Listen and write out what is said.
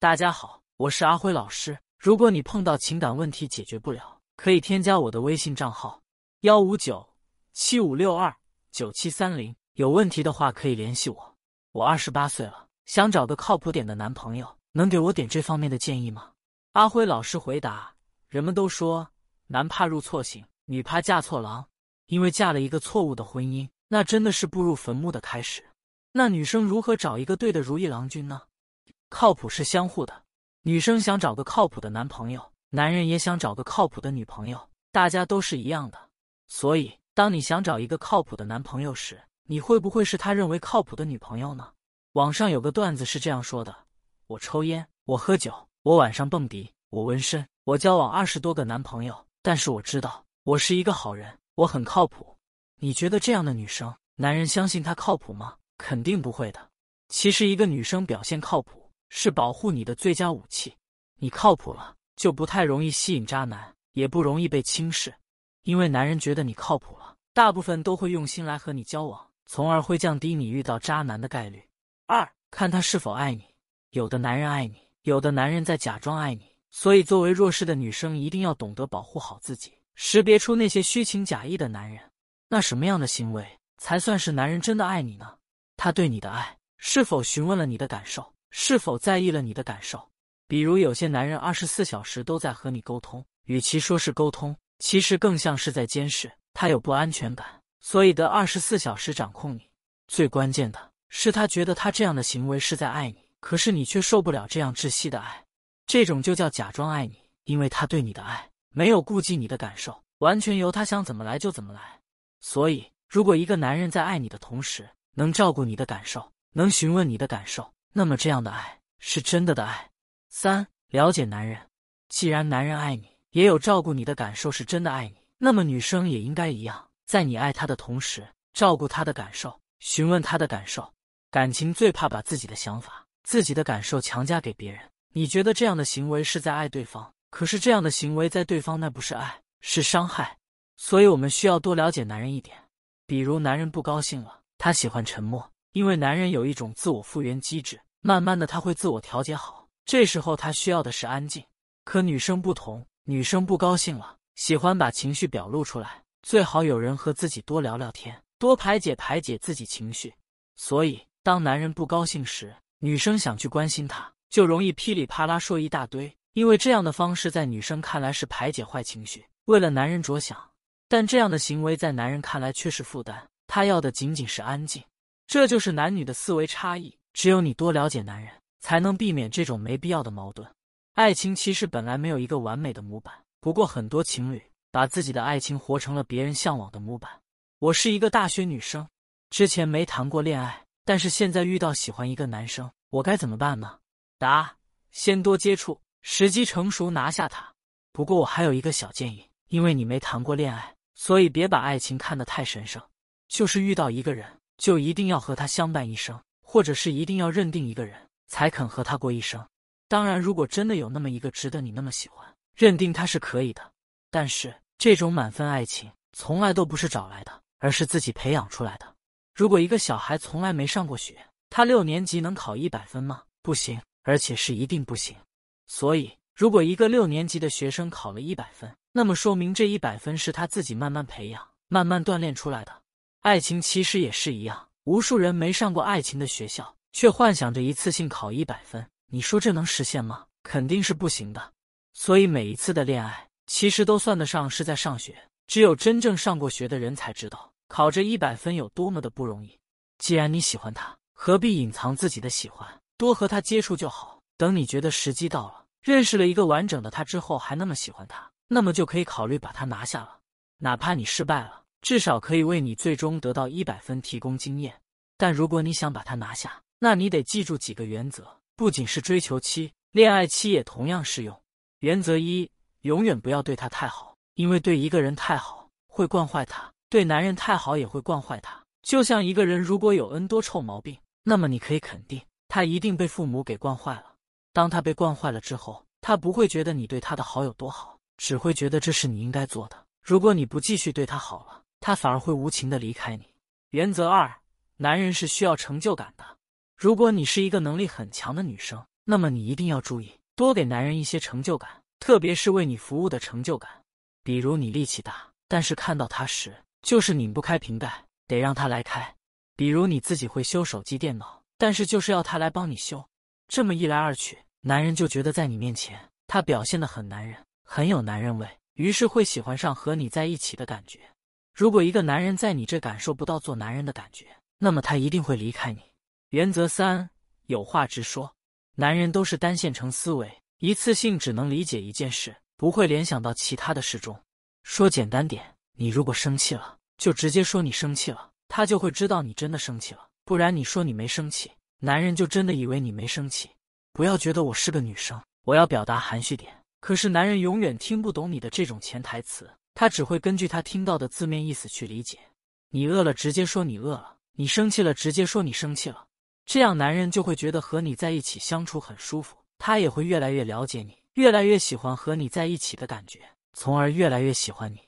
大家好，我是阿辉老师。如果你碰到情感问题解决不了，可以添加我的微信账号：幺五九七五六二九七三零。有问题的话可以联系我。我二十八岁了，想找个靠谱点的男朋友，能给我点这方面的建议吗？阿辉老师回答：人们都说男怕入错行，女怕嫁错郎，因为嫁了一个错误的婚姻，那真的是步入坟墓的开始。那女生如何找一个对的如意郎君呢？靠谱是相互的，女生想找个靠谱的男朋友，男人也想找个靠谱的女朋友，大家都是一样的。所以，当你想找一个靠谱的男朋友时，你会不会是他认为靠谱的女朋友呢？网上有个段子是这样说的：我抽烟，我喝酒，我晚上蹦迪，我纹身，我交往二十多个男朋友，但是我知道我是一个好人，我很靠谱。你觉得这样的女生，男人相信她靠谱吗？肯定不会的。其实，一个女生表现靠谱是保护你的最佳武器。你靠谱了，就不太容易吸引渣男，也不容易被轻视，因为男人觉得你靠谱了，大部分都会用心来和你交往。从而会降低你遇到渣男的概率。二，看他是否爱你。有的男人爱你，有的男人在假装爱你。所以，作为弱势的女生，一定要懂得保护好自己，识别出那些虚情假意的男人。那什么样的行为才算是男人真的爱你呢？他对你的爱是否询问了你的感受，是否在意了你的感受？比如，有些男人二十四小时都在和你沟通，与其说是沟通，其实更像是在监视。他有不安全感。所以得二十四小时掌控你，最关键的是他觉得他这样的行为是在爱你，可是你却受不了这样窒息的爱，这种就叫假装爱你，因为他对你的爱没有顾及你的感受，完全由他想怎么来就怎么来。所以，如果一个男人在爱你的同时能照顾你的感受，能询问你的感受，那么这样的爱是真的的爱。三，了解男人，既然男人爱你，也有照顾你的感受是真的爱你，那么女生也应该一样。在你爱他的同时，照顾他的感受，询问他的感受。感情最怕把自己的想法、自己的感受强加给别人。你觉得这样的行为是在爱对方，可是这样的行为在对方那不是爱，是伤害。所以，我们需要多了解男人一点。比如，男人不高兴了，他喜欢沉默，因为男人有一种自我复原机制，慢慢的他会自我调节好。这时候他需要的是安静。可女生不同，女生不高兴了，喜欢把情绪表露出来。最好有人和自己多聊聊天，多排解排解自己情绪。所以，当男人不高兴时，女生想去关心他，就容易噼里啪啦说一大堆。因为这样的方式在女生看来是排解坏情绪，为了男人着想。但这样的行为在男人看来却是负担，他要的仅仅是安静。这就是男女的思维差异。只有你多了解男人，才能避免这种没必要的矛盾。爱情其实本来没有一个完美的模板，不过很多情侣。把自己的爱情活成了别人向往的模板。我是一个大学女生，之前没谈过恋爱，但是现在遇到喜欢一个男生，我该怎么办呢？答：先多接触，时机成熟拿下他。不过我还有一个小建议，因为你没谈过恋爱，所以别把爱情看得太神圣。就是遇到一个人，就一定要和他相伴一生，或者是一定要认定一个人才肯和他过一生。当然，如果真的有那么一个值得你那么喜欢，认定他是可以的。但是这种满分爱情从来都不是找来的，而是自己培养出来的。如果一个小孩从来没上过学，他六年级能考一百分吗？不行，而且是一定不行。所以，如果一个六年级的学生考了一百分，那么说明这一百分是他自己慢慢培养、慢慢锻炼出来的。爱情其实也是一样，无数人没上过爱情的学校，却幻想着一次性考一百分，你说这能实现吗？肯定是不行的。所以每一次的恋爱。其实都算得上是在上学，只有真正上过学的人才知道考这一百分有多么的不容易。既然你喜欢他，何必隐藏自己的喜欢？多和他接触就好。等你觉得时机到了，认识了一个完整的他之后，还那么喜欢他，那么就可以考虑把他拿下了。哪怕你失败了，至少可以为你最终得到一百分提供经验。但如果你想把他拿下，那你得记住几个原则，不仅是追求期，恋爱期也同样适用。原则一。永远不要对他太好，因为对一个人太好会惯坏他；对男人太好也会惯坏他。就像一个人如果有 N 多臭毛病，那么你可以肯定，他一定被父母给惯坏了。当他被惯坏了之后，他不会觉得你对他的好有多好，只会觉得这是你应该做的。如果你不继续对他好了，他反而会无情的离开你。原则二：男人是需要成就感的。如果你是一个能力很强的女生，那么你一定要注意，多给男人一些成就感，特别是为你服务的成就感。比如你力气大，但是看到他时就是拧不开瓶盖，得让他来开；比如你自己会修手机、电脑，但是就是要他来帮你修。这么一来二去，男人就觉得在你面前他表现的很男人，很有男人味，于是会喜欢上和你在一起的感觉。如果一个男人在你这感受不到做男人的感觉，那么他一定会离开你。原则三：有话直说。男人都是单线程思维，一次性只能理解一件事，不会联想到其他的事中。说简单点，你如果生气了，就直接说你生气了，他就会知道你真的生气了。不然你说你没生气，男人就真的以为你没生气。不要觉得我是个女生，我要表达含蓄点。可是男人永远听不懂你的这种潜台词，他只会根据他听到的字面意思去理解。你饿了，直接说你饿了；你生气了，直接说你生气了。这样，男人就会觉得和你在一起相处很舒服，他也会越来越了解你，越来越喜欢和你在一起的感觉，从而越来越喜欢你。